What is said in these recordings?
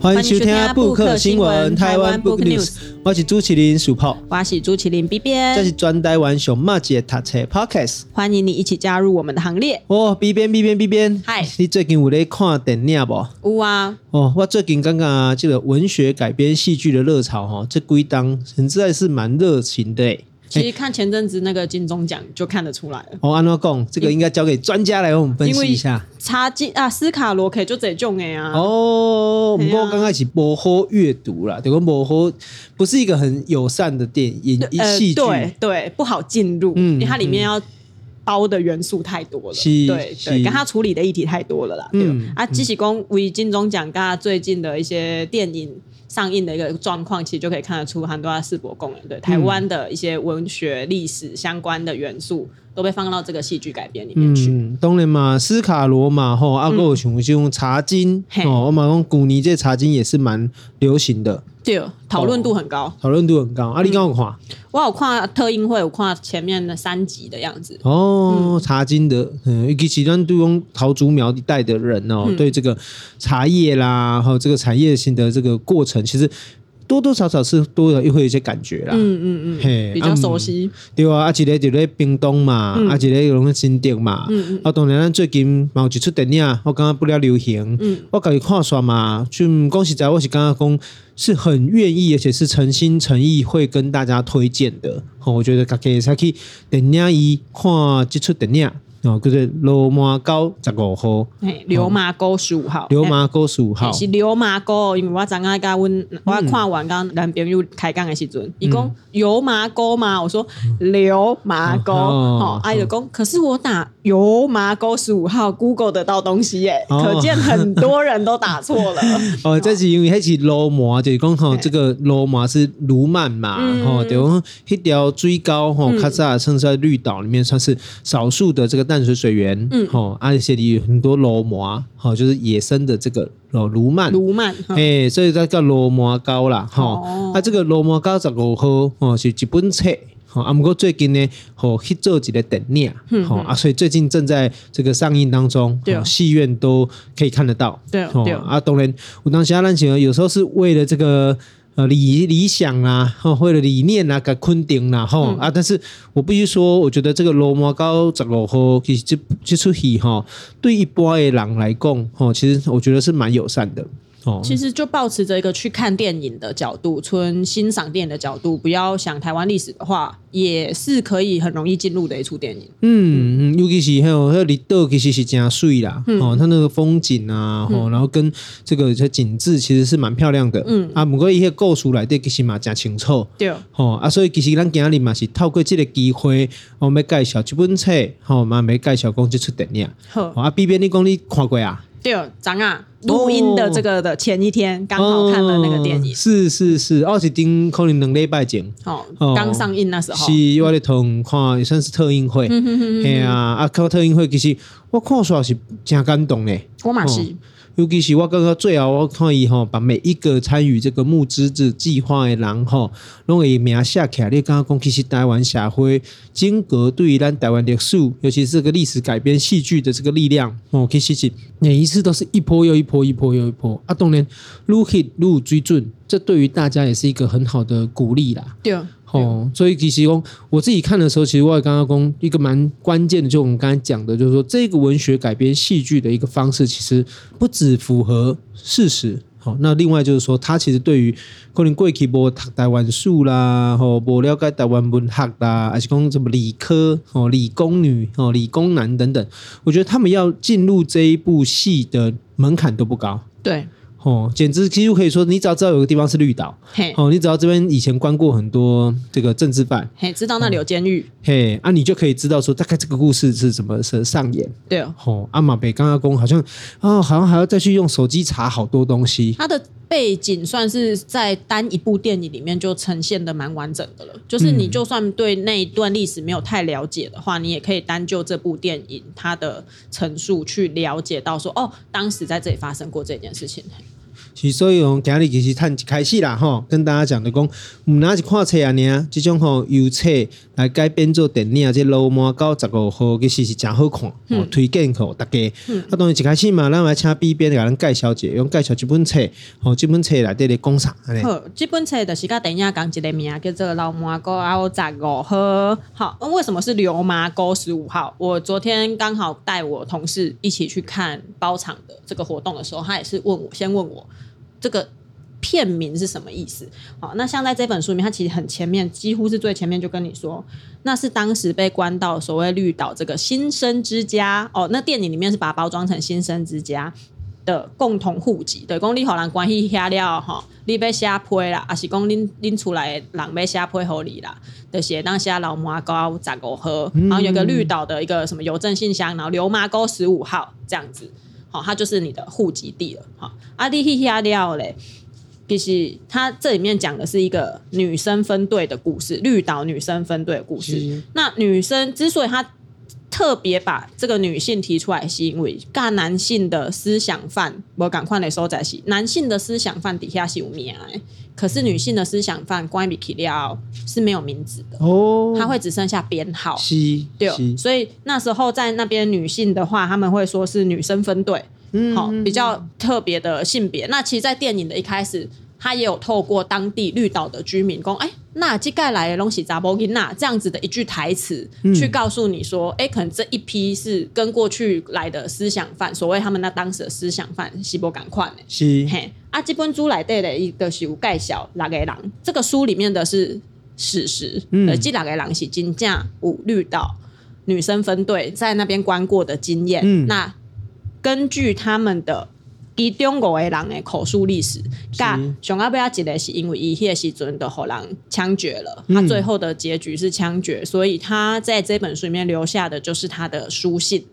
欢迎收听布克新闻台湾 Book News，我是朱麒麟鼠炮，我是朱麒麟 B B，这是专台湾熊猫姐读册 Podcast，欢迎你一起加入我们的行列。哦，B B B B B B，嗨，你最近有在看电影不？有啊。哦，我最近刚刚这个文学改编戏剧的热潮哈，这归档实在是蛮热情的。其实看前阵子那个金钟奖就看得出来了。哦，安诺贡，这个应该交给专家来为我们分析一下。查金啊，斯卡罗可以就这种哎啊。哦，不过刚开始模糊阅读了，对，模糊，不是一个很友善的电影戏剧，对对，不好进入，嗯，因为它里面要包的元素太多了，对对，跟他处理的议题太多了啦。嗯啊，纪喜公为金钟奖，跟最近的一些电影。上映的一个状况，其实就可以看得出很多世博公园对台湾的一些文学历史相关的元素。都被放到这个戏剧改编里面去。嗯，当然嘛，斯卡罗马，吼，阿哥熊熊茶金，哦，我们讲古尼这茶金也是蛮流行的，对，讨论度很高，讨论度很高。阿里刚有看，我有看特映会，我看前面的三集的样子。哦，茶金的，嗯，尤其其他都用桃竹苗一代的人哦，对这个茶叶啦，还有这个产业性的这个过程，其实。多多少少是多了，又会有一些感觉啦。嗯嗯嗯，嘿，比较熟悉。对啊，啊，一个就在冰冻嘛，啊，一个有在新店嘛。嗯嗯。啊，当然，咱最近有一出电影，我感觉不了流行。嗯。我自己看煞嘛，就讲实在，我是感觉讲是很愿意，而且是诚心诚意会跟大家推荐的。好，我觉得大家才去电影院看这出电影。哦，就是罗马沟十五号，哎，流麻沟十五号，流麻沟十五号是流麻沟，因为我刚刚跟阮，我看完刚男朋友开讲的时阵，伊讲油麻沟嘛，我说流麻沟，哦，阿姨就讲，可是我打油麻沟十五号，Google 得到东西耶，可见很多人都打错了。哦，这是因为迄是罗马，就是讲吼，这个罗马是卢曼嘛，吼，对，一条最高吼，卡萨尔甚至在绿岛里面算是少数的这个。淡水水源，嗯，好，而且里有很多罗摩，好，就是野生的这个哦，卢曼，卢曼，哎，所以它叫罗摩膏啦，哈、哦，啊，这个罗摩膏十五号哦，是一本册，好，啊，不过最近呢，好去做几个电影，好啊，所以最近正在这个上映当中，对，戏院都可以看得到，对，对，啊，当然，我当时啊，咱想有时候是为了这个。呃，理理想啊，或者理念啊，给肯定啦，吼、嗯、啊！但是我必须说，我觉得这个罗马高十五号其实这这出戏哈，对一般的人来讲，吼，其实我觉得是蛮友善的。哦，其实就保持着一个去看电影的角度，纯欣赏电影的角度，不要想台湾历史的话，也是可以很容易进入的一出电影。嗯嗯，尤其是还有还有离岛，其实是真水啦。嗯、哦，它那个风景啊，哦，然后跟这个这景致其实是蛮漂亮的。嗯啊，不过一些故事来的其实嘛真清楚。对。哦啊，所以其实咱今日嘛是透过这个机会，我们介绍这本册，好、哦，嘛没介绍讲这出电影。好啊，B B，你讲你看过啊？对，张啊，录音的这个的前一天刚好看了那个电影，是是是，二十丁可能两礼拜前，哦，刚上映那时候，是我咧同看也算是特映会，哎呀，啊，啊看特映会其实我看出来是真感动嘞，我嘛是。尤其是我刚刚最后我看伊吼，把每一个参与这个募资子计划的人吼，拢会名写起来。你刚刚讲，其实台湾社会经过对于咱台湾历史，尤其是这个历史改编戏剧的这个力量哦，其实是每一次都是一波又一波，一波又一波。啊，当然，愈看愈水准，这对于大家也是一个很好的鼓励啦。对。哦，所以其实讲我自己看的时候，其实我也刚刚讲一个蛮关键的，就我们刚才讲的，就是说这个文学改编戏剧的一个方式，其实不只符合事实。好，那另外就是说，他其实对于可能过去无读台湾书啦，吼，无了解台湾文学啦，还是讲什么理科哦，理工女哦，理工男等等，我觉得他们要进入这一部戏的门槛都不高。对。哦，简直几乎可以说，你只要知道有个地方是绿岛，嘿，哦，你只要这边以前关过很多这个政治犯，嘿，知道那里有监狱，嘿，啊，你就可以知道说大概这个故事是怎么是上演，对哦，哦，阿马北刚刚公好像哦，好像还要再去用手机查好多东西，他的。背景算是在单一部电影里面就呈现的蛮完整的了，就是你就算对那一段历史没有太了解的话，你也可以单就这部电影它的陈述去了解到说，哦，当时在这里发生过这件事情。所以讲今日其实趁一开始啦吼，跟大家讲的讲，唔拿是看册啊，呢，这种吼由册来改编做电影，这流麻沟十五号其实是真好看，嗯、推荐给大家。嗯、啊，当然一开始嘛，咱来请 B 编给咱介绍一下，用介绍这本册，吼，这本册来对你讲啥？好，这本册就是甲电影讲一个名，叫做《流麻沟凹十五号》。好，为什么是流麻沟十五号？我昨天刚好带我同事一起去看包场的这个活动的时候，他也是问我，先问我。这个片名是什么意思？好，那像在这本书里面，它其实很前面，几乎是最前面就跟你说，那是当时被关到所谓绿岛这个新生之家哦。那电影里面是把它包装成新生之家的共同户籍，对，公你好人关系下了哈，你被下配啦，还是讲拎拎出来的人被下配合你啦的写当下流麻沟十五号，然后有个绿岛的一个什么邮政信箱，然后流麻沟十五号这样子。好，它就是你的户籍地了。好，阿弟嘿嘿料嘞，其实它这里面讲的是一个女生分队的故事，绿岛女生分队的故事。那女生之所以她特别把这个女性提出来，是因为干男性的思想犯，我赶快的时候在是男性的思想犯底下是有名哎。可是女性的思想犯关于起料是没有名字的哦，他会只剩下编号。是，对，所以那时候在那边女性的话，他们会说是女生分队，嗯，好，比较特别的性别。那其实，在电影的一开始。他也有透过当地绿岛的居民讲，哎，那这盖来的东西查某囡仔这样子的一句台词，嗯、去告诉你说，哎，可能这一批是跟过去来的思想犯，所谓他们那当时的思想犯，西伯赶快的。是嘿，啊，这本书来对的一个是有介绍六个人，这个书里面的是史实，嗯，这六个人是金价五绿岛女生分队在那边关过的经验，嗯，那根据他们的。以中国的人的口述历史，噶熊阿要记得是因为伊迄个时阵的互人枪决了，他最后的结局是枪决，所以他在这本书里面留下的就是他的书信。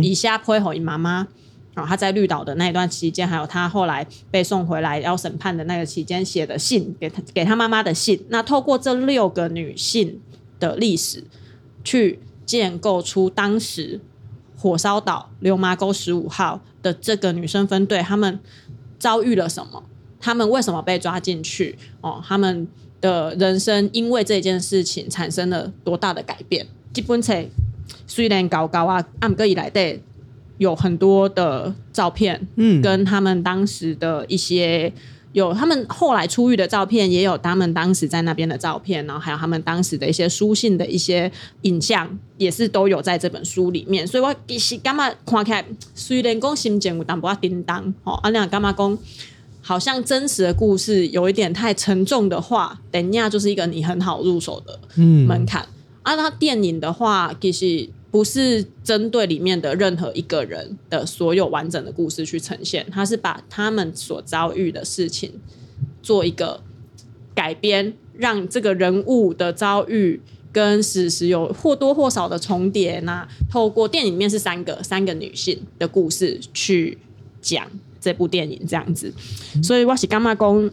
以下配合伊妈妈，哦，他在绿岛的那一段期间，还有他后来被送回来要审判的那个期间写的信，给他给他妈妈的信。那透过这六个女性的历史，去建构出当时火烧岛流麻沟十五号。的这个女生分队，他们遭遇了什么？他们为什么被抓进去？哦，他们的人生因为这件事情产生了多大的改变？基本上虽然高高啊，按个以来的有很多的照片，嗯，跟他们当时的一些。有他们后来出狱的照片，也有他们当时在那边的照片，然后还有他们当时的一些书信的一些影像，也是都有在这本书里面。所以我其实干嘛看起来，虽然讲心情有淡薄叮当，哦，阿亮干嘛讲，好像真实的故事有一点太沉重的话，等一下就是一个你很好入手的门槛。嗯、啊，那电影的话，其实。不是针对里面的任何一个人的所有完整的故事去呈现，他是把他们所遭遇的事情做一个改编，让这个人物的遭遇跟史实有或多或少的重叠。那透过电影里面是三个三个女性的故事去讲这部电影这样子，所以我是干嘛讲，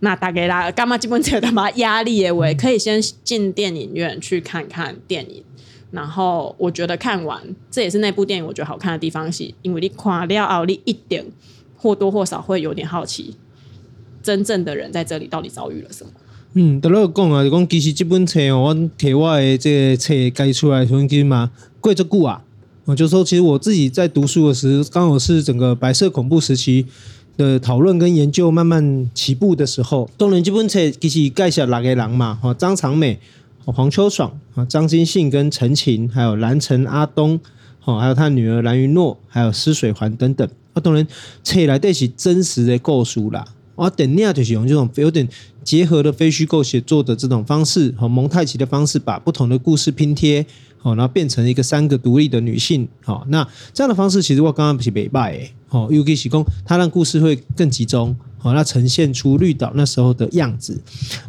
那大概啦，干嘛基本上他妈压力也为可以先进电影院去看看电影。然后我觉得看完，这也是那部电影我觉得好看的地方，是因为你看了后，你一点或多或少会有点好奇，真正的人在这里到底遭遇了什么。嗯，得了讲啊，就讲其实这本册哦，我贴我的这个册改出来，重新嘛，贵这故啊，我就说其实我自己在读书的时候，刚好是整个白色恐怖时期的讨论跟研究慢慢起步的时候。当然，这本册其实介绍六个人嘛，哈，张长美。黄秋爽啊，张金信跟陈晴，还有蓝城阿东，哦，还有他女儿蓝云诺，还有施水环等等，啊，当然册内都是真实的构书啦。啊，电影就是用这种有点结合的非虚构写作的这种方式，和蒙太奇的方式，把不同的故事拼贴，好，然后变成一个三个独立的女性，好，那这样的方式其实我刚刚不是没败诶，好，尤其是它让故事会更集中。好，那呈现出绿岛那时候的样子。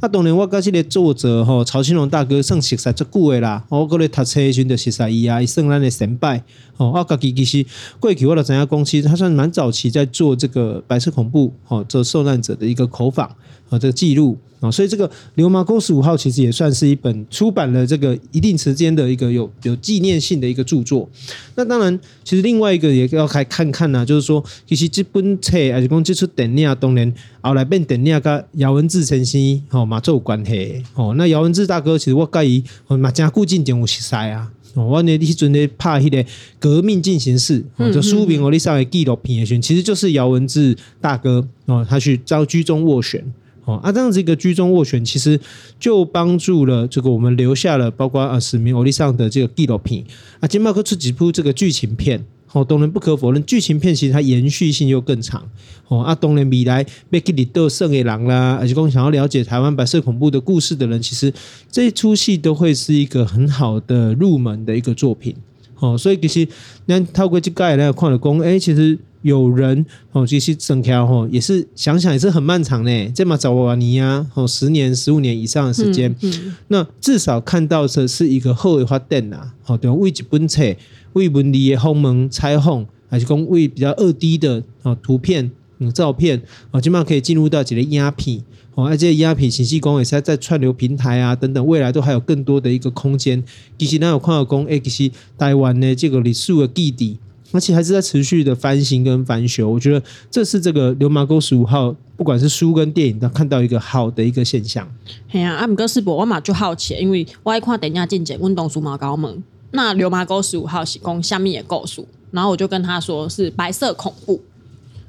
那当年我跟这个作者哈曹青龙大哥算熟识足久的啦。我过来读册时就熟识伊啊，伊算咱的先辈。哦，我家己其实过去我就知影讲，其实他算蛮早期在做这个白色恐怖，哦，做受难者的一个口访和这个记录。啊，所以这个《流氓沟十五号》其实也算是一本出版了这个一定时间的一个有有纪念性的一个著作。那当然，其实另外一个也要来看看呢、啊，就是说，其实这本册还是讲这出电影，当然后来变电影跟姚文智先生吼嘛做有关系哦。那姚文智大哥其实我介意嘛，真固进点有识识啊。我那迄阵咧拍迄个革命进行式，就书名我哩上的纪录片的选，其实就是姚文智大哥哦，他去遭居中斡旋哦，啊，这样子一个居中斡旋，其实就帮助了这个我们留下了包括啊史明欧利上的这个纪录片啊，金马克出几部这个剧情片。哦，当然不可否认，剧情片其实它延续性又更长。哦，啊，当然未来要去里斗胜的人啦，而且讲想要了解台湾白色恐怖的故事的人，其实这一出戏都会是一个很好的入门的一个作品。哦，所以其实那透过这个来看了讲，哎，其实有人哦，其实整条哦也是想想也是很漫长呢，这么早瓦尼呀，哦，十年、十五年以上的时间。嗯嗯、那至少看到的是一个后的发展呐。哦，对，为一本册。为文理的封门采访，还是讲为比较二 D 的哦图片、嗯照片哦，基本上可以进入到几个鸦片哦，而且鸦片信息工也是在串流平台啊等等，未来都还有更多的一个空间。其实那有看到讲，哎，其实台湾的这个历史的基地，而且还是在持续的翻新跟翻修。我觉得这是这个《流麻沟十五号》，不管是书跟电影，都看到一个好的一个现象。嘿啊，阿姆哥是不？我嘛就好奇，因为我爱看电影进阶运动数码高门。那流麻沟十五号是讲下面也够数，然后我就跟他说是白色恐怖，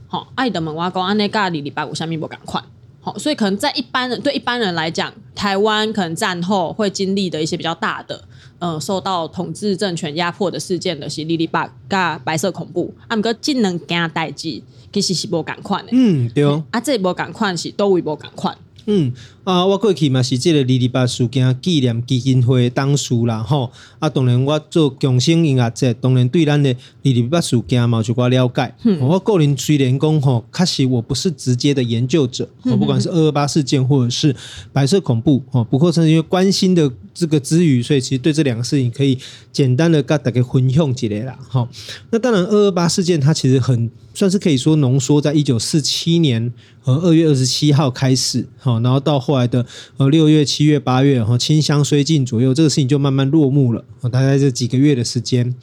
好，爱的门挖沟安内咖里礼拜五下面不赶快，好，所以可能在一般人对一般人来讲，台湾可能战后会经历的一些比较大的，呃，受到统治政权压迫的事件的是里里巴嘎白色恐怖，啊，毋过技能惊代志其实是无赶快的，嗯，对，啊，这无赶快是都会无赶快。嗯啊，我过去嘛是这个二二八事件纪念基金会当事啦吼。啊，当然我做共生音乐节，当然对咱的二二八事件嘛有一寡了解。嗯、我个人虽然讲吼，确实我不是直接的研究者，我不管是二二八事件或者是白色恐怖，哦，不过是因为关心的这个之余，所以其实对这两个事情可以简单的跟大家分享起来啦。哈，那当然二二八事件它其实很算是可以说浓缩在一九四七年和二月二十七号开始，哈，然后到后来的呃六月、七月、八月，哈，清香虽尽左右，这个事情就慢慢落幕了。大概这几个月的时间，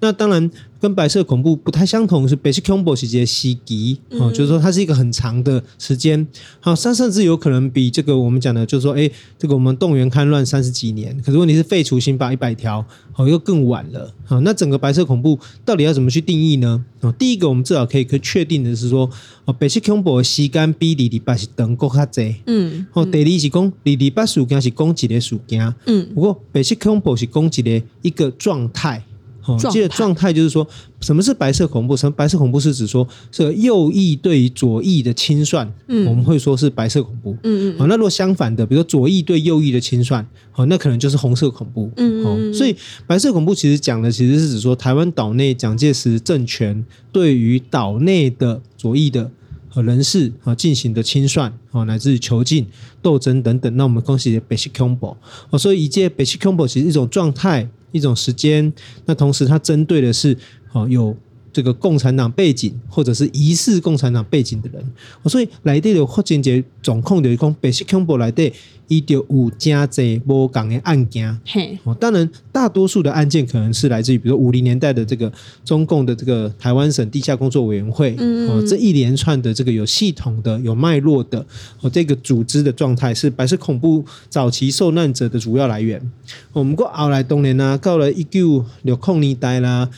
那当然跟白色恐怖不太相同，是白色恐怖时节袭击，哦，就是说它是一个很长的时间，好，甚甚至有可能比这个我们讲的，就是说，哎，这个我们动员戡乱三十几年，可是问题是废除刑法一百条，哦，又更晚了，好，那整个白色恐怖到底要怎么去定义呢？哦，第一个我们至少可以可以确定的是说，哦，白色恐怖的时间比二二八是长过较济，嗯，哦，第二是讲二二八事件是讲一个事件，嗯，不过白色恐怖是讲一个。一个状态，哦，这个状态就是说，什么是白色恐怖？什么白色恐怖是指说，这右翼对于左翼的清算，嗯，我们会说是白色恐怖，嗯嗯，好，那如果相反的，比如说左翼对右翼的清算，好，那可能就是红色恐怖，嗯嗯，所以白色恐怖其实讲的其实是指说，台湾岛内蒋介石政权对于岛内的左翼的。和人士啊进行的清算啊，乃至于囚禁、斗争等等，那我们恭喜白色恐怖哦。所以一届白色恐怖其实一种状态、一种时间。那同时，它针对的是啊有这个共产党背景或者是疑似共产党背景的人。所以来对的霍建杰总控的一个白色恐怖来对。一点五加贼波港的案件，嘿，哦，当然，大多数的案件可能是来自于，比如说五零年代的这个中共的这个台湾省地下工作委员会，嗯，哦，这一连串的这个有系统的、有脉络的，哦，这个组织的状态是白色恐怖早期受难者的主要来源。我们过后来当年呢，到了一九六零年代啦，啊，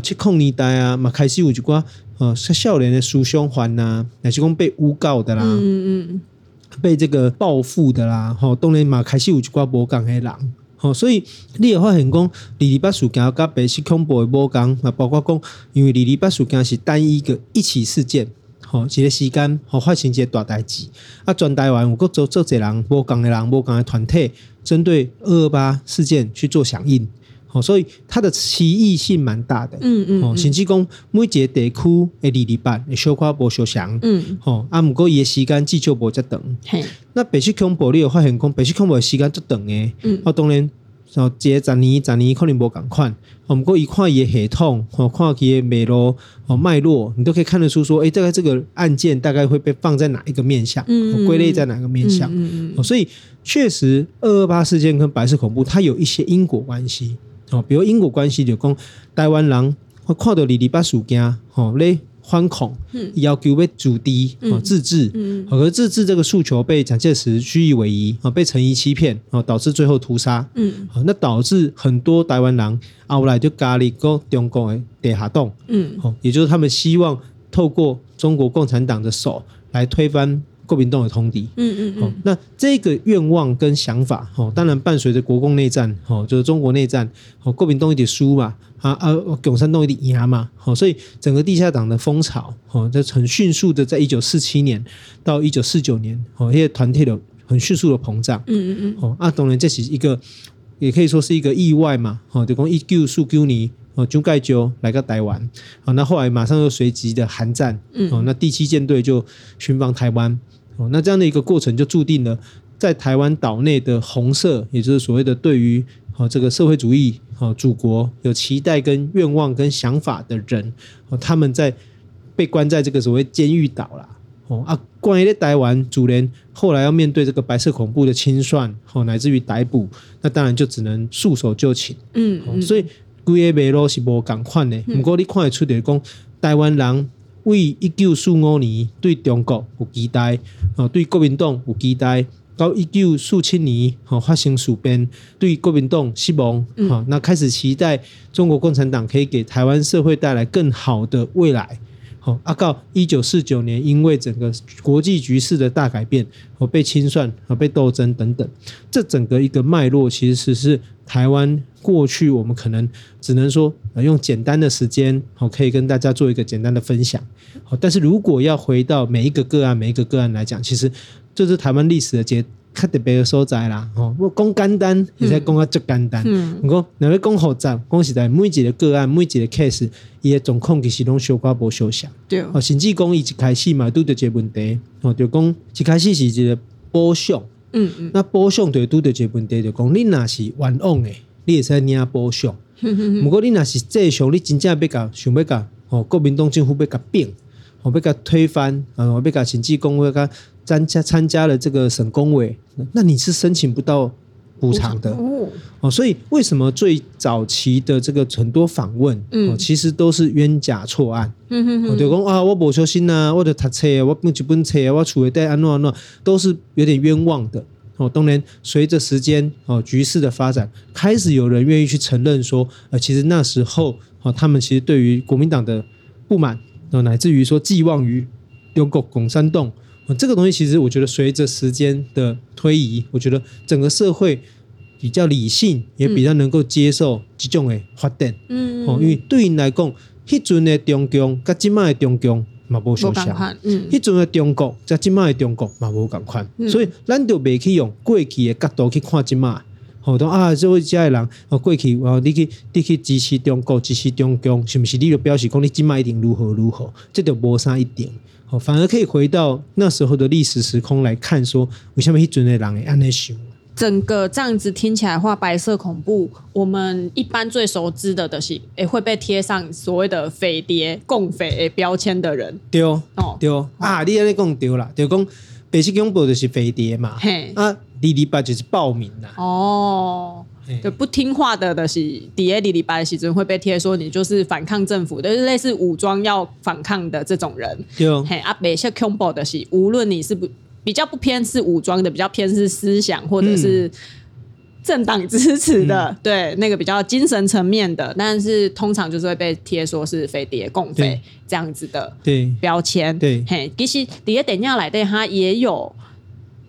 七控年代啊，嘛开始有一寡呃少年的思想犯呐，乃是讲被诬告的啦，嗯嗯。被这个报复的啦，吼，当然嘛开始有一寡无共的人，吼，所以你也发现讲，二二八事件甲白色恐怖的无共，啊，包括讲，因为二二八事件是单一个一起事件，吼，一个时间吼发生一个大代志，啊，全台湾有各做做侪人无共的人无共的团体，针对二二八事件去做响应。哦，所以它的歧义性蛮大的，嗯嗯，哦，甚至讲每一个地区诶，二二八诶，小可无相像，嗯，哦，啊，毋过伊诶时间至少无遮长，嘿，那白色恐怖你有发现讲白色恐怖诶时间遮长诶，嗯，啊，当然然后接十年十年可能无共款，我们过一看伊系统，哦，看伊的脉络哦脉络，你都可以看得出说，哎，大概这个案件大概会被放在哪一个面向，嗯，归类在哪个面向，嗯嗯，嗯，所以确实二二八事件跟白色恐怖它有一些因果关系，哦，比如因果关系就讲台湾人会看到二二八事件，哦咧。反恐，要求被筑堤啊，自治，嗯，可是自治这个诉求被蒋介石虚以为遗啊，被陈仪欺骗啊，导致最后屠杀，嗯，那导致很多台湾人后来就加入个中共的地下党，嗯，也就是他们希望透过中国共产党的手来推翻国民党的通敌，嗯嗯嗯，那这个愿望跟想法，哈，当然伴随着国共内战，哈，就是中国内战，哦，国民党一点输嘛。啊啊！共产党一点压嘛，好，所以整个地下党的风潮，哦，在很迅速的，在一九四七年到一九四九年，哦，这些团体的很迅速的膨胀，嗯嗯嗯，哦，啊，当然这是一个，也可以说是一个意外嘛，哦，就讲一九四九年，哦，蒋介石来到台湾，好，那后来马上又随即的韩战，嗯，哦，那第七舰队就巡防台湾，哦，那这样的一个过程就注定了，在台湾岛内的红色，也就是所谓的对于。哦，这个社会主义哦，祖国有期待跟愿望跟想法的人哦，他们在被关在这个所谓监狱岛啦。哦啊，关于台湾主联后来要面对这个白色恐怖的清算哦，乃至于逮捕，那当然就只能束手就擒。嗯，嗯，所以规个脉络是无共款的。不过你看得出来讲，台湾人为一九四五年对中国有期待哦，对国民党有期待。到一九四七年，哈发生事变，对国民党失望，哈、嗯、那开始期待中国共产党可以给台湾社会带来更好的未来，好啊，到一九四九年，因为整个国际局势的大改变，和被清算和被斗争等等，这整个一个脉络，其实是台湾过去我们可能只能说用简单的时间，好可以跟大家做一个简单的分享，好，但是如果要回到每一个个案，每一个个案来讲，其实。这是台湾历史的节较特别的所在啦，吼！我讲简单，也在讲啊，足简单。嗯，我讲两位讲复杂，讲实在每一个个案，每一个 case，伊的状况其实拢小可无相像。对，哦，甚至讲伊一开始嘛，拄着一个问题，哦，就讲一开始是一个补偿。嗯嗯，那保险就拄着一个问题，就讲你若是冤枉诶，你会使领补偿。嗯嗯，不过你若是这上，你真正要甲想要甲，哦，国民党政府要甲变，哦，要甲推翻，啊，要甲甚至讲要甲。参加参加了这个省工委，那你是申请不到补偿的哦。所以为什么最早期的这个很多访问，嗯，其实都是冤假错案。嗯哼哼，就讲啊，我不小心呐，我的读册，我本一本册，我储的贷安诺安诺，都是有点冤枉的。哦，当然随着时间哦，局势的发展，开始有人愿意去承认说，呃，其实那时候哦，他们其实对于国民党的不满，乃至于说寄望于中国共产党。这个东西其实，我觉得随着时间的推移，我觉得整个社会比较理性，也比较能够接受这种的发展。嗯，哦，因为对于来讲，迄阵的中共甲今麦的中共嘛无相像。嗯，迄阵的中国甲今麦的中国嘛无共款。所以，咱就未去用过去的角度去看今麦。好多啊，这位家的人哦，过去哦，你去你去支持中国，支持中共，是不是？你就表示讲你今麦一定如何如何？这就无啥一点。反而可以回到那时候的历史时空来看，说为什么一准的人会安尼想？整个这样子听起来的话，白色恐怖，我们一般最熟知的的是，诶会被贴上所谓的匪谍、共匪标签的人。对哦，对哦，啊，你安尼讲对啦，就讲白色恐怖就是匪谍嘛，嘿啊，二二八就是暴民啦。哦。就不听话的的是底下里里白的时阵会被贴说你就是反抗政府，就是类似武装要反抗的这种人。对，嘿，啊，白色恐怖的是无论你是不比较不偏是武装的，比较偏是思想或者是政党支持的，嗯、对那个比较精神层面的，但是通常就是会被贴说是匪谍共匪这样子的标签。对，嘿，其实底下等下来对他也有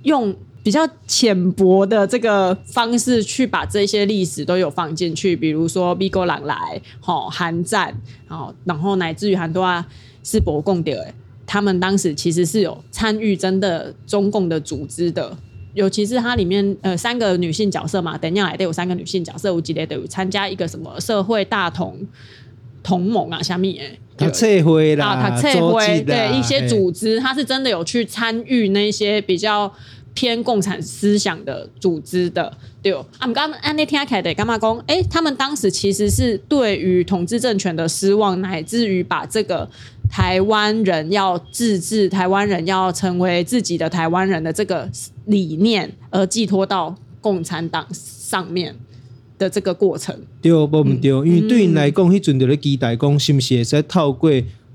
用。比较浅薄的这个方式去把这些历史都有放进去，比如说米国朗来，吼韩战，然后乃至于很多啊是国共的，他们当时其实是有参与真的中共的组织的，尤其是它里面呃三个女性角色嘛，等一下来都有三个女性角色，我记得都有参加一个什么社会大同同盟啊，虾米哎，他撤回啦，啊，读册会，对一些组织，他是真的有去参与那些比较偏共产思想的组织的，对哦。啊，我们刚刚那天开的干嘛讲？哎，他们当时其实是对于统治政权的失望，乃至于把这个台湾人要自治，台湾人要成为自己的台湾人的这个理念，而寄托到共产党上面的这个过程。对，无毋对，因为对因来讲，迄阵就咧期待讲，是毋是会使透过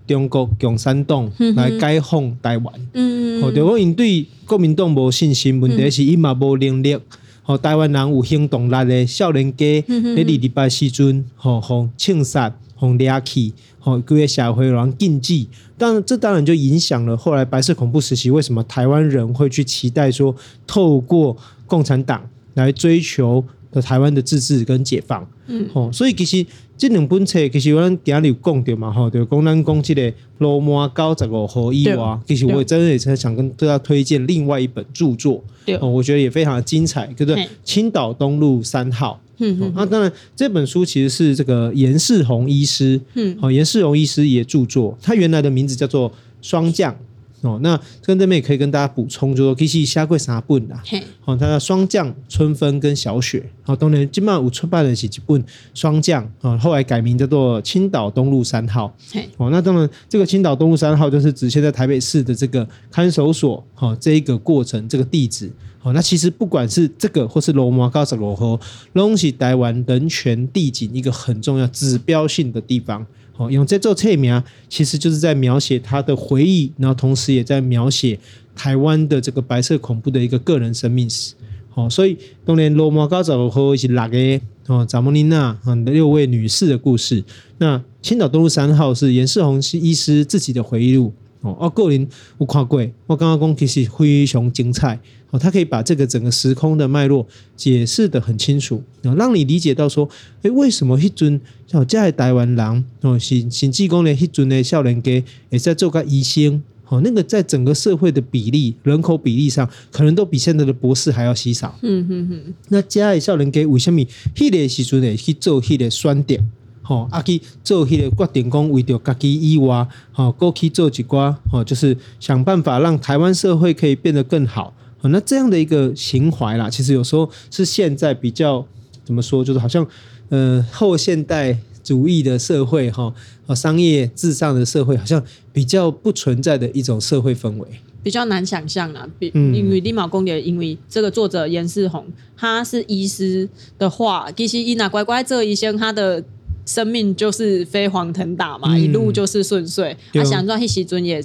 中国共产党来解放台湾？嗯，好，对，我因对国民党无信心，问题是伊嘛无能力。吼，台湾人有行动力的少年家，喺二礼拜时阵，吼，互枪杀，互掠去。哦，各个社会人禁忌，当然这当然就影响了后来白色恐怖时期，为什么台湾人会去期待说，透过共产党来追求的台湾的自治跟解放？嗯，哦，所以其实这两本册其实我今日有讲到嘛，哈，就讲咱讲这个罗马九十五号以外，其实我真的也是想跟大家推荐另外一本著作，哦，我觉得也非常的精彩，叫做《青岛东路三号》。嗯，那、哦啊、当然，这本书其实是这个颜世宏医师，嗯，好，颜世宏医师也著作，他原来的名字叫做霜降，哦，那跟这边也可以跟大家补充，就说其实写过三本啦，好，它的霜降、春分跟小雪，好，当年今麦五出版的是几本霜降，啊，后来改名叫做青岛东路三号，哦，那当然这个青岛东路三号就是指现在台北市的这个看守所，哈，这一个过程，这个地址。好，那其实不管是这个或是罗马九十五号，都是台湾人权地景一个很重要指标性的地方。好，用这座册名，其实就是在描写他的回忆，然后同时也在描写台湾的这个白色恐怖的一个个人生命史。哦，所以当年罗马九十五号是六个哦，查某囡仔六位女士的故事。那青岛东路三号是颜世宏医师自己的回忆录。哦，我个人有看过，我刚刚讲其实非常精彩。哦，他可以把这个整个时空的脉络解释得很清楚，哦，让你理解到说，诶，为什么迄阵像在台湾人哦，新新济公的迄阵的少年家也在做个医生，哦，那个在整个社会的比例、人口比例上，可能都比现在的博士还要稀少。嗯嗯嗯。那家的少年家为什么迄个时阵会去做迄个选择？吼，啊去做迄个决定，讲为着家己以外，吼，过去做一寡，吼，就是想办法让台湾社会可以变得更好。那这样的一个情怀啦，其实有时候是现在比较怎么说，就是好像呃后现代主义的社会，哈，商业至上的社会，好像比较不存在的一种社会氛围，比较难想象啦。比因为立马公园，因为这个作者严世宏他是医师的话，其实伊那乖乖这医生，他的。生命就是飞黄腾达嘛，嗯、一路就是顺遂。他想说，迄时尊也，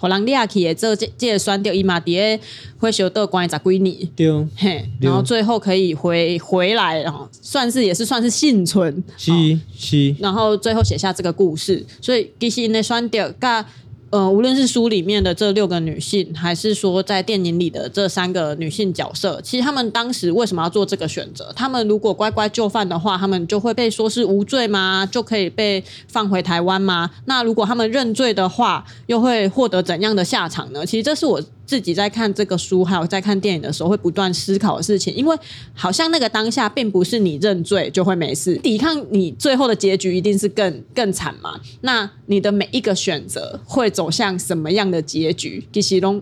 互人掠去的做这这个选择，伊嘛伫个会修道关十几年，对，然后最后可以回回来，然后算是也是算是幸存，是是，然后最后写下这个故事，所以其实因的选择甲。呃，无论是书里面的这六个女性，还是说在电影里的这三个女性角色，其实她们当时为什么要做这个选择？她们如果乖乖就范的话，她们就会被说是无罪吗？就可以被放回台湾吗？那如果她们认罪的话，又会获得怎样的下场呢？其实这是我。自己在看这个书，还有在看电影的时候，会不断思考的事情。因为好像那个当下，并不是你认罪就会没事，抵抗你最后的结局一定是更更惨嘛。那你的每一个选择会走向什么样的结局，其实都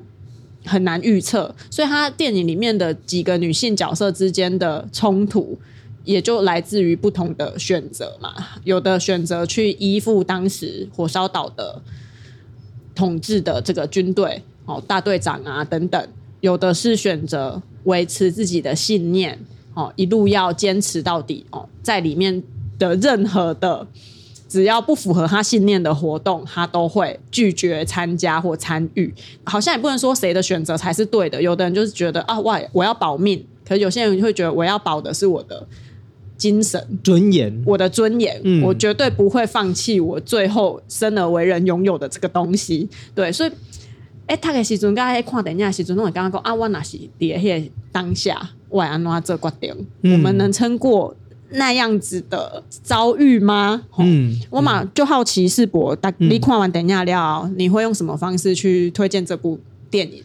很难预测。所以，他电影里面的几个女性角色之间的冲突，也就来自于不同的选择嘛。有的选择去依附当时火烧岛的统治的这个军队。哦，大队长啊，等等，有的是选择维持自己的信念，哦，一路要坚持到底，哦，在里面的任何的只要不符合他信念的活动，他都会拒绝参加或参与。好像也不能说谁的选择才是对的，有的人就是觉得啊，我，我要保命，可是有些人会觉得我要保的是我的精神尊严，我的尊严，嗯，我绝对不会放弃我最后生而为人拥有的这个东西。对，所以。哎，他个时阵，甲迄看电影的时阵，拢会感觉讲啊，我若是伫迄个当下，我会安怎做决定？嗯、我们能撑过那样子的遭遇吗？嗯，我嘛就好奇世博，当你看完电影了，你会用什么方式去推荐这部电影？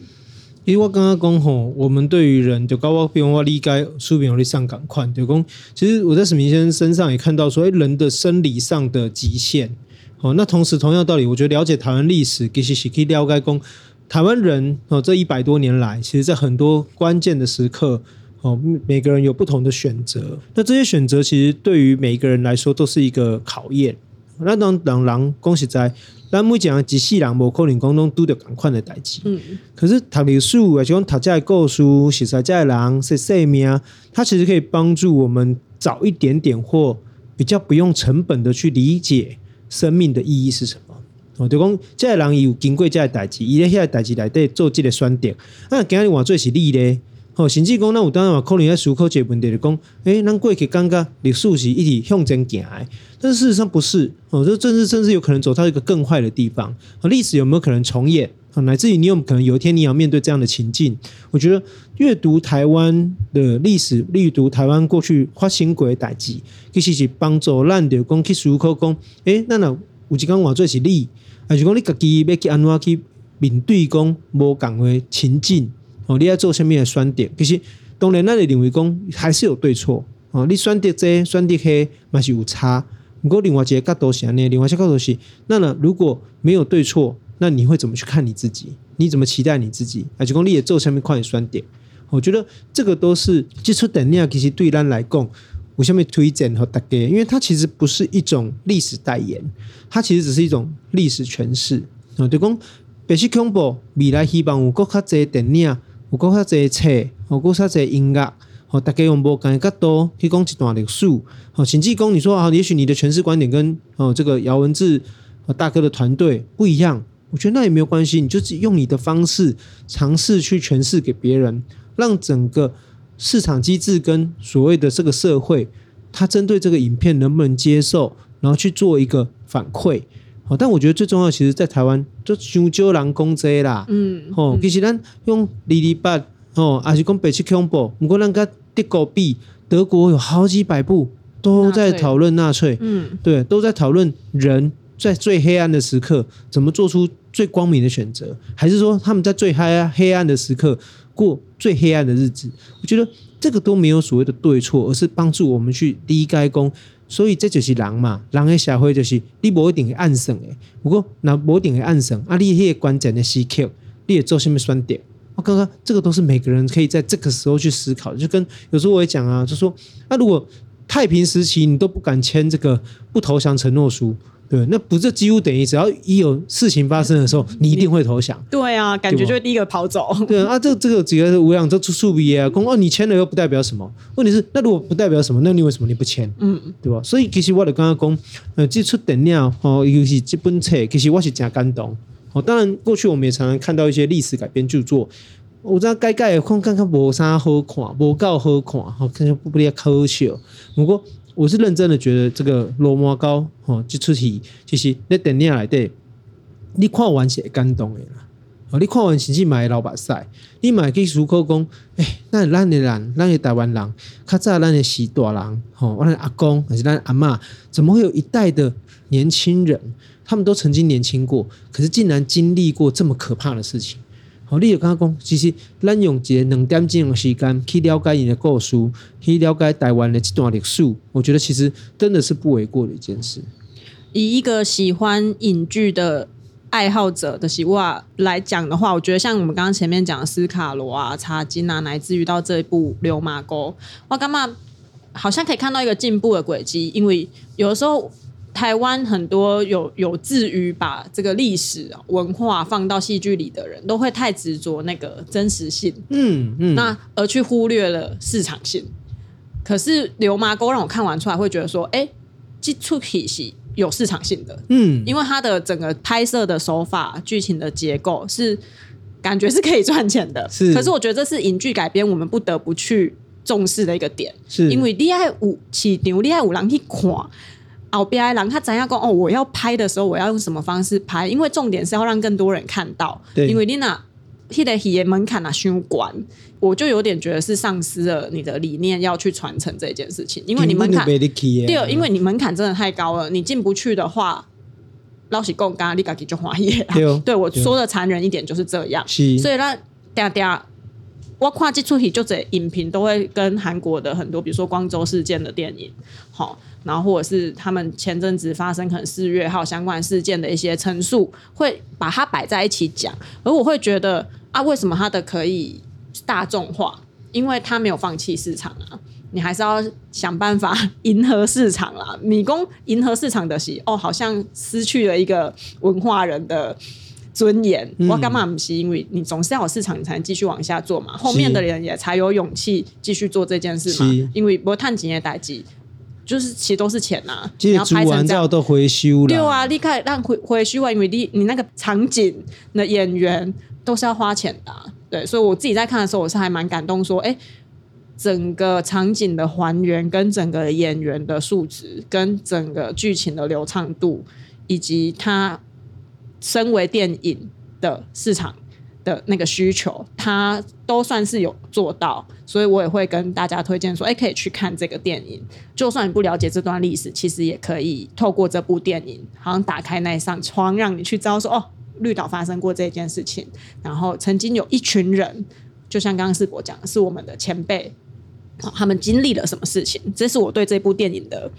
因为我刚刚讲吼，我们对于人就高高变我理解，书面有力上感快就讲，其实我在史明先生身上也看到说，哎，人的生理上的极限。哦，那同时同样道理，我觉得了解台湾历史，其实是可以了解讲，台湾人哦，这一百多年来，其实在很多关键的时刻，哦，每个人有不同的选择。那这些选择其实对于每一个人来说都是一个考验。那当当人恭喜在，咱每讲几世人无可能讲拢拄着赶快的代志。嗯。可是读历史，而且讲读这个故事，写出来这人是生命，它其实可以帮助我们早一点点或比较不用成本的去理解。生命的意义是什么？哦，就讲这个人有经过这个代志，伊咧遐代志内底做这个选择。那今日换做是你咧，哦，甚至讲那有当然话可能在思考这个问题，就讲，诶，咱过去感觉历史是一直向前行的，但是事实上不是。哦，这甚至甚至有可能走到一个更坏的地方。哦，历史有没有可能重演？乃至于你有可能有一天你要面对这样的情境，我觉得阅读台湾的历史，阅读台湾过去发生过的代志，其实是帮助咱的讲去思考讲，诶，那那有几讲话做是你，还是讲你自己要去安怎去面对讲无共的情境？哦，你要做什么的选择？其实当然，咱会认为讲还是有对错。哦，你选择这选择黑，嘛是有差。不过另外一个角度是呢，另外一个角度是，那呢如果没有对错。那你会怎么去看你自己？你怎么期待你自己？啊，就讲你也做下面快点酸点。我觉得这个都是基础等量，其实对咱来讲，我下面推荐和大家，因为它其实不是一种历史代言，它其实只是一种历史诠释。啊，就讲白色恐怖未来希望有更加多电影，有更加多册，有更加多音乐，和大家用不同的角度去讲一段历史。好，请记公，你说啊，也许你的诠释观点跟哦这个姚文智大哥的团队不一样。我觉得那也没有关系，你就是用你的方式尝试去诠释给别人，让整个市场机制跟所谓的这个社会，它针对这个影片能不能接受，然后去做一个反馈。好，但我觉得最重要，其实，在台湾就香蕉人公这啦，嗯，哦，其实咱用二二八哦，还是讲白色恐怖，不过咱跟德国比，德国有好几百部都在讨论纳粹，嗯，对，都在讨论人。在最黑暗的时刻，怎么做出最光明的选择？还是说他们在最黑黑暗的时刻过最黑暗的日子？我觉得这个都没有所谓的对错，而是帮助我们去理解说。所以这就是人嘛，人的社会就是你不一定会暗算的。不过那不一定会暗算啊，你也关键的时刻，你也做什么选择？我刚刚这个都是每个人可以在这个时候去思考。就跟有时候我也讲啊，就说那如果太平时期你都不敢签这个不投降承诺书。对，那不是几乎等于只要一有事情发生的时候，你一定会投降。对啊，感觉就会第一个跑走。对啊，这这个几个无两都出数比啊，公哦，你签了又不代表什么？问题是，那如果不代表什么，那你为什么你不签？嗯，对吧？所以其实我就刚刚讲，呃，这出电影哦，尤其这本册，其实我是真感动。哦，当然过去我们也常常看到一些历史改编著作，我知道该改的看看看无啥好看，无够好看，好看就不不可笑。不过。我是认真的，觉得这个罗马高哦，这出戏其实那电影来对，你看完是会感动的啦。哦，你看完甚至买老百赛，你买去思考讲，哎，那咱的人，咱的台湾人，较早咱的时大人，吼，我的阿公还是咱阿嬷，怎么会有一代的年轻人，他们都曾经年轻过，可是竟然经历过这么可怕的事情？好，你有跟他讲，其实咱用一个两点钟的时间去了解你的故事，去了解台湾的这段历史，我觉得其实真的是不为过的一件事。以一个喜欢影剧的爱好者的习惯来讲的话，我觉得像我们刚刚前面讲的斯卡罗啊、茶金啊，乃至于到这一部《流麻沟》，我干嘛好像可以看到一个进步的轨迹，因为有的时候。台湾很多有有志于把这个历史文化放到戏剧里的人，都会太执着那个真实性，嗯嗯，那而去忽略了市场性。可是《流麻沟》让我看完出来会觉得说，哎，这出戏是有市场性的，嗯，因为它的整个拍摄的手法、剧情的结构是感觉是可以赚钱的。是，可是我觉得这是影剧改编我们不得不去重视的一个点，是因为厉害五起牛厉害五郎去看。好悲哀，然后他怎样讲？哦，我要拍的时候，我要用什么方式拍？因为重点是要让更多人看到。对，因为你那他的戏门槛啊，修关，我就有点觉得是丧失了你的理念，要去传承这件事情。因为你门槛，对，因为你门槛真的太高了，你进不去的话，老实讲，刚刚你自己就怀疑。对，对我说的残忍一点就是这样。所以那嗲嗲。我跨季出题就这影评都会跟韩国的很多，比如说光州事件的电影，好，然后或者是他们前阵子发生可能四月号相关事件的一些陈述，会把它摆在一起讲。而我会觉得啊，为什么它的可以大众化？因为它没有放弃市场啊，你还是要想办法 迎合市场啦。米工迎合市场的戏哦，好像失去了一个文化人的。尊严，我干嘛不是？因为你总是要有市场，你才能继续往下做嘛。后面的人也才有勇气继续做这件事嘛。因为不探钱的代志，就是其实都是钱呐、啊。你要拍成这样都回修了。对啊，你看让回回修啊，因为你你那个场景的演员都是要花钱的、啊。对，所以我自己在看的时候，我是还蛮感动，说，哎、欸，整个场景的还原，跟整个演员的素质，跟整个剧情的流畅度，以及他。身为电影的市场的那个需求，它都算是有做到，所以我也会跟大家推荐说，哎，可以去看这个电影。就算你不了解这段历史，其实也可以透过这部电影，好像打开那一扇窗，让你去知道说，哦，绿岛发生过这件事情，然后曾经有一群人，就像刚刚世博讲的，是我们的前辈，他们经历了什么事情，这是我对这部电影的。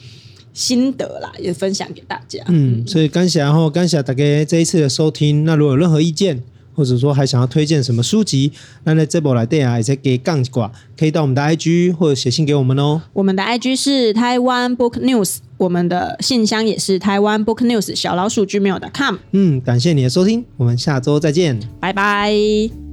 心得啦，也分享给大家。嗯，所以感谢，然后感谢大家这一次的收听。那如果有任何意见，或者说还想要推荐什么书籍，那在这部来电啊，也在给杠一挂，可以到我们的 IG 或者写信给我们哦。我们的 IG 是台湾 Book News，我们的信箱也是台湾 Book News 小老鼠 gmail.com。嗯，感谢你的收听，我们下周再见，拜拜。